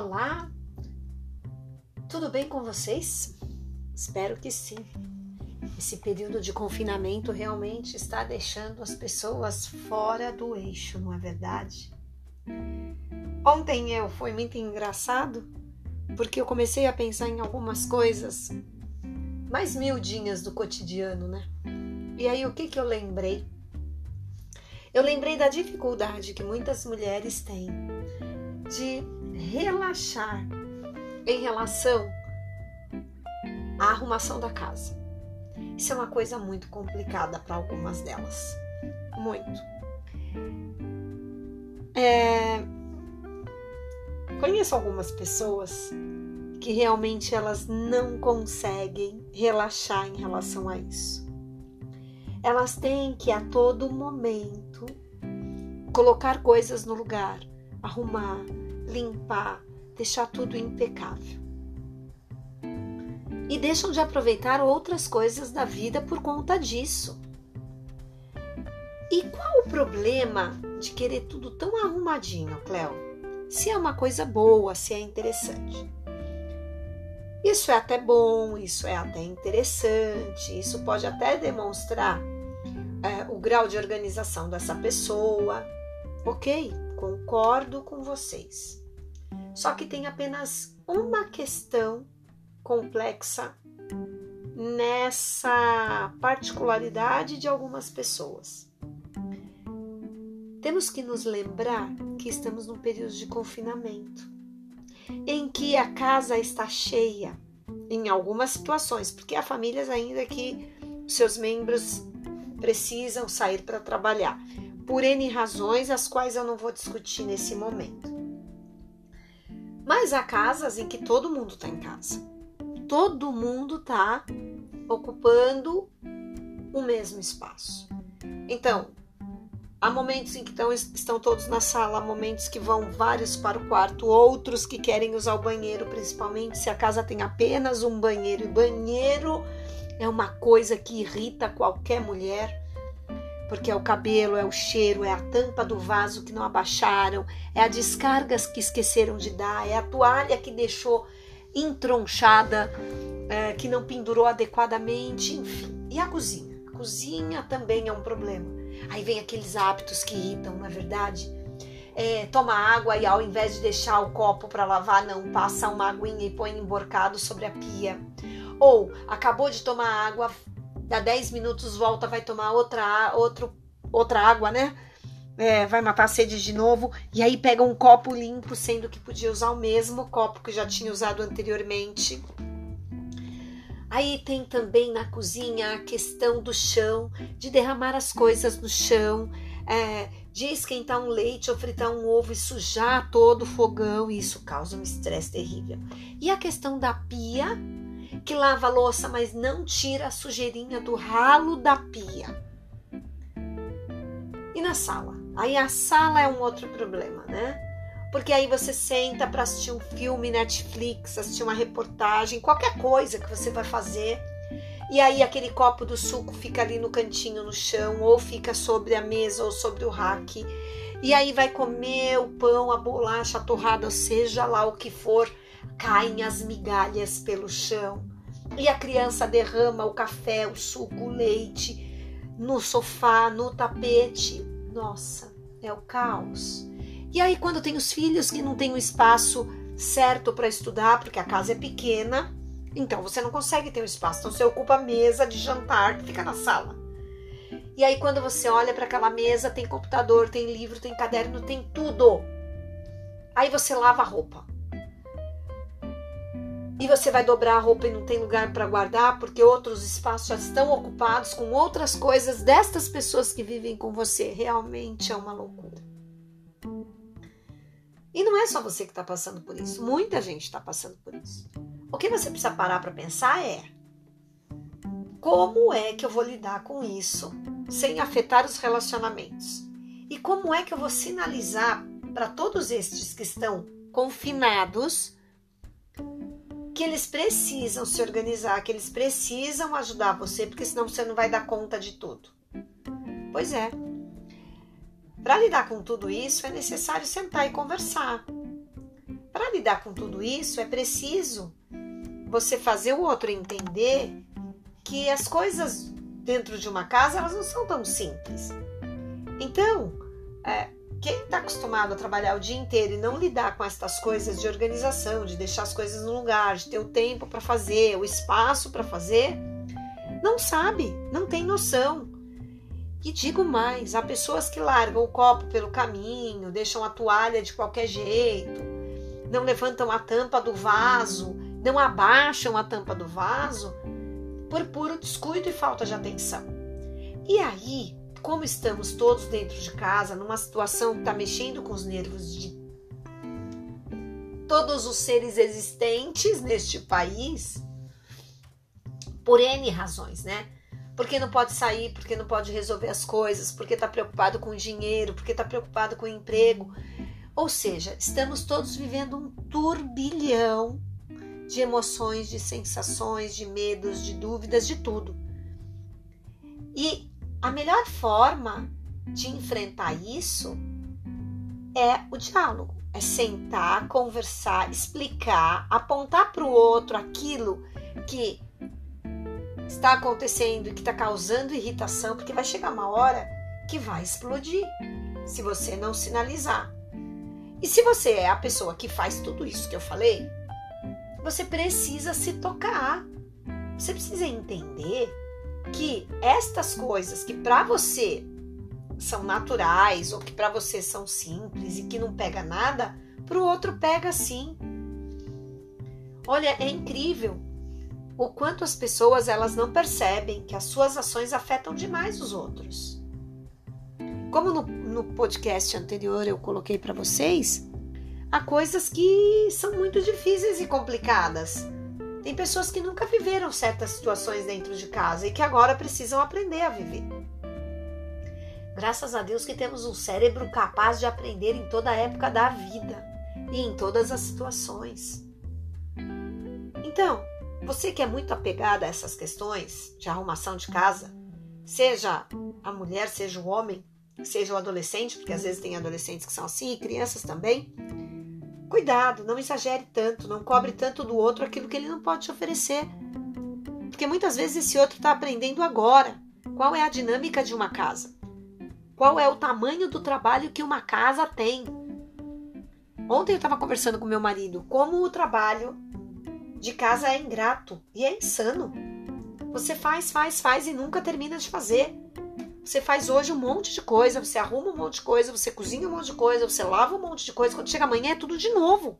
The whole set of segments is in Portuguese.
Olá, tudo bem com vocês? Espero que sim. Esse período de confinamento realmente está deixando as pessoas fora do eixo, não é verdade? Ontem eu foi muito engraçado porque eu comecei a pensar em algumas coisas mais miudinhas do cotidiano, né? E aí o que que eu lembrei? Eu lembrei da dificuldade que muitas mulheres têm de relaxar em relação à arrumação da casa. Isso é uma coisa muito complicada para algumas delas. Muito. É... Conheço algumas pessoas que realmente elas não conseguem relaxar em relação a isso. Elas têm que a todo momento colocar coisas no lugar, arrumar, limpar, deixar tudo impecável. E deixam de aproveitar outras coisas da vida por conta disso. E qual o problema de querer tudo tão arrumadinho, Cléo? Se é uma coisa boa, se é interessante. Isso é até bom, isso é até interessante, isso pode até demonstrar é, o grau de organização dessa pessoa. Ok, concordo com vocês. Só que tem apenas uma questão complexa nessa particularidade de algumas pessoas. Temos que nos lembrar que estamos num período de confinamento, em que a casa está cheia, em algumas situações, porque há famílias ainda que seus membros precisam sair para trabalhar, por N razões, as quais eu não vou discutir nesse momento. Mas há casas em que todo mundo está em casa. Todo mundo está ocupando o mesmo espaço. Então, há momentos em que estão, estão todos na sala, há momentos que vão vários para o quarto, outros que querem usar o banheiro, principalmente se a casa tem apenas um banheiro. E banheiro é uma coisa que irrita qualquer mulher porque é o cabelo, é o cheiro, é a tampa do vaso que não abaixaram, é a descargas que esqueceram de dar, é a toalha que deixou entronchada, é, que não pendurou adequadamente, enfim. E a cozinha? A cozinha também é um problema. Aí vem aqueles hábitos que irritam, não é verdade? É, toma água e ao invés de deixar o copo para lavar, não, passa uma aguinha e põe emborcado sobre a pia. Ou acabou de tomar água, dá 10 minutos, volta, vai tomar outra, outro, outra água, né? É, vai matar a sede de novo, e aí pega um copo limpo, sendo que podia usar o mesmo copo que já tinha usado anteriormente. Aí tem também na cozinha a questão do chão, de derramar as coisas no chão, é, de esquentar um leite ou fritar um ovo e sujar todo o fogão, e isso causa um estresse terrível. E a questão da pia, que lava a louça, mas não tira a sujeirinha do ralo da pia. E na sala? Aí a sala é um outro problema, né? Porque aí você senta para assistir um filme Netflix, assistir uma reportagem, qualquer coisa que você vai fazer. E aí aquele copo do suco fica ali no cantinho no chão, ou fica sobre a mesa ou sobre o rack. E aí vai comer o pão, a bolacha, a torrada, seja lá o que for caem as migalhas pelo chão e a criança derrama o café, o suco, o leite no sofá, no tapete. Nossa, é o caos. E aí, quando tem os filhos que não têm o espaço certo para estudar, porque a casa é pequena, então você não consegue ter um espaço. Então você ocupa a mesa de jantar que fica na sala. E aí, quando você olha para aquela mesa, tem computador, tem livro, tem caderno, tem tudo. Aí você lava a roupa e você vai dobrar a roupa e não tem lugar para guardar porque outros espaços já estão ocupados com outras coisas destas pessoas que vivem com você. Realmente é uma loucura. E não é só você que está passando por isso, muita gente está passando por isso. O que você precisa parar para pensar é: como é que eu vou lidar com isso sem afetar os relacionamentos? E como é que eu vou sinalizar para todos estes que estão confinados? Que eles precisam se organizar, que eles precisam ajudar você, porque senão você não vai dar conta de tudo. Pois é. Para lidar com tudo isso é necessário sentar e conversar. para lidar com tudo isso é preciso você fazer o outro entender que as coisas dentro de uma casa elas não são tão simples. Então, é, quem está acostumado a trabalhar o dia inteiro e não lidar com estas coisas de organização, de deixar as coisas no lugar, de ter o tempo para fazer, o espaço para fazer, não sabe, não tem noção. E digo mais: há pessoas que largam o copo pelo caminho, deixam a toalha de qualquer jeito, não levantam a tampa do vaso, não abaixam a tampa do vaso por puro descuido e falta de atenção. E aí, como estamos todos dentro de casa, numa situação que está mexendo com os nervos de todos os seres existentes neste país, por N razões, né? Porque não pode sair, porque não pode resolver as coisas, porque está preocupado com o dinheiro, porque está preocupado com o emprego. Ou seja, estamos todos vivendo um turbilhão de emoções, de sensações, de medos, de dúvidas, de tudo. E a melhor forma de enfrentar isso é o diálogo. É sentar, conversar, explicar, apontar para o outro aquilo que está acontecendo e que está causando irritação, porque vai chegar uma hora que vai explodir se você não sinalizar. E se você é a pessoa que faz tudo isso que eu falei, você precisa se tocar. Você precisa entender que estas coisas que para você são naturais ou que para você são simples e que não pega nada, para o outro pega sim. Olha, é incrível o quanto as pessoas elas não percebem que as suas ações afetam demais os outros. Como no, no podcast anterior eu coloquei para vocês, há coisas que são muito difíceis e complicadas tem pessoas que nunca viveram certas situações dentro de casa e que agora precisam aprender a viver. Graças a Deus que temos um cérebro capaz de aprender em toda a época da vida e em todas as situações. Então, você que é muito apegada a essas questões de arrumação de casa, seja a mulher, seja o homem, seja o adolescente, porque às vezes tem adolescentes que são assim e crianças também, Cuidado, não exagere tanto, não cobre tanto do outro aquilo que ele não pode te oferecer. Porque muitas vezes esse outro está aprendendo agora. Qual é a dinâmica de uma casa? Qual é o tamanho do trabalho que uma casa tem? Ontem eu estava conversando com meu marido como o trabalho de casa é ingrato e é insano. Você faz, faz, faz e nunca termina de fazer. Você faz hoje um monte de coisa, você arruma um monte de coisa, você cozinha um monte de coisa, você lava um monte de coisa. Quando chega amanhã é tudo de novo.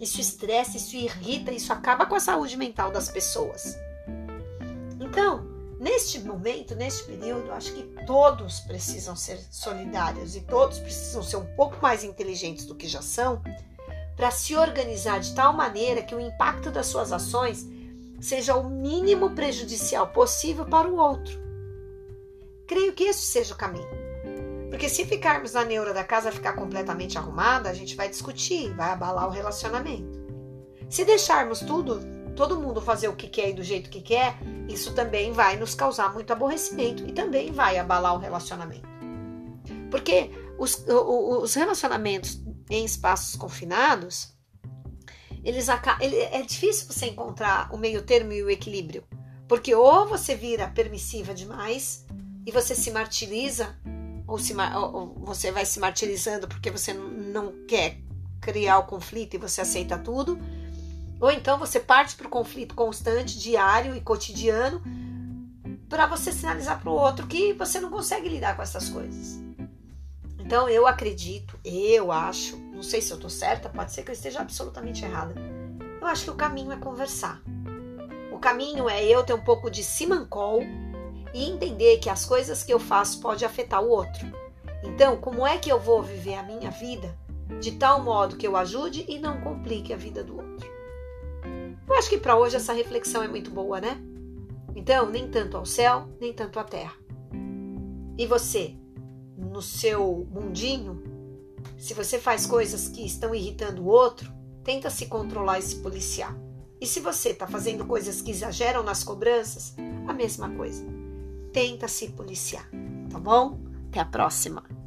Isso estressa, isso irrita, isso acaba com a saúde mental das pessoas. Então, neste momento, neste período, acho que todos precisam ser solidários e todos precisam ser um pouco mais inteligentes do que já são para se organizar de tal maneira que o impacto das suas ações seja o mínimo prejudicial possível para o outro. Creio que esse seja o caminho. Porque se ficarmos na neura da casa ficar completamente arrumada, a gente vai discutir, vai abalar o relacionamento. Se deixarmos tudo, todo mundo fazer o que quer e do jeito que quer, isso também vai nos causar muito aborrecimento e também vai abalar o relacionamento. Porque os, os relacionamentos em espaços confinados, eles é difícil você encontrar o meio termo e o equilíbrio. Porque ou você vira permissiva demais, e você se martiriza, ou, se, ou você vai se martirizando porque você não quer criar o conflito e você aceita tudo, ou então você parte para o conflito constante, diário e cotidiano, para você sinalizar para o outro que você não consegue lidar com essas coisas. Então eu acredito, eu acho, não sei se eu estou certa, pode ser que eu esteja absolutamente errada. Eu acho que o caminho é conversar. O caminho é eu ter um pouco de simancol e entender que as coisas que eu faço pode afetar o outro. Então, como é que eu vou viver a minha vida de tal modo que eu ajude e não complique a vida do outro? Eu acho que para hoje essa reflexão é muito boa, né? Então, nem tanto ao céu, nem tanto à terra. E você, no seu mundinho, se você faz coisas que estão irritando o outro, tenta se controlar e se policiar. E se você está fazendo coisas que exageram nas cobranças, a mesma coisa tenta se policiar, tá bom? Até a próxima!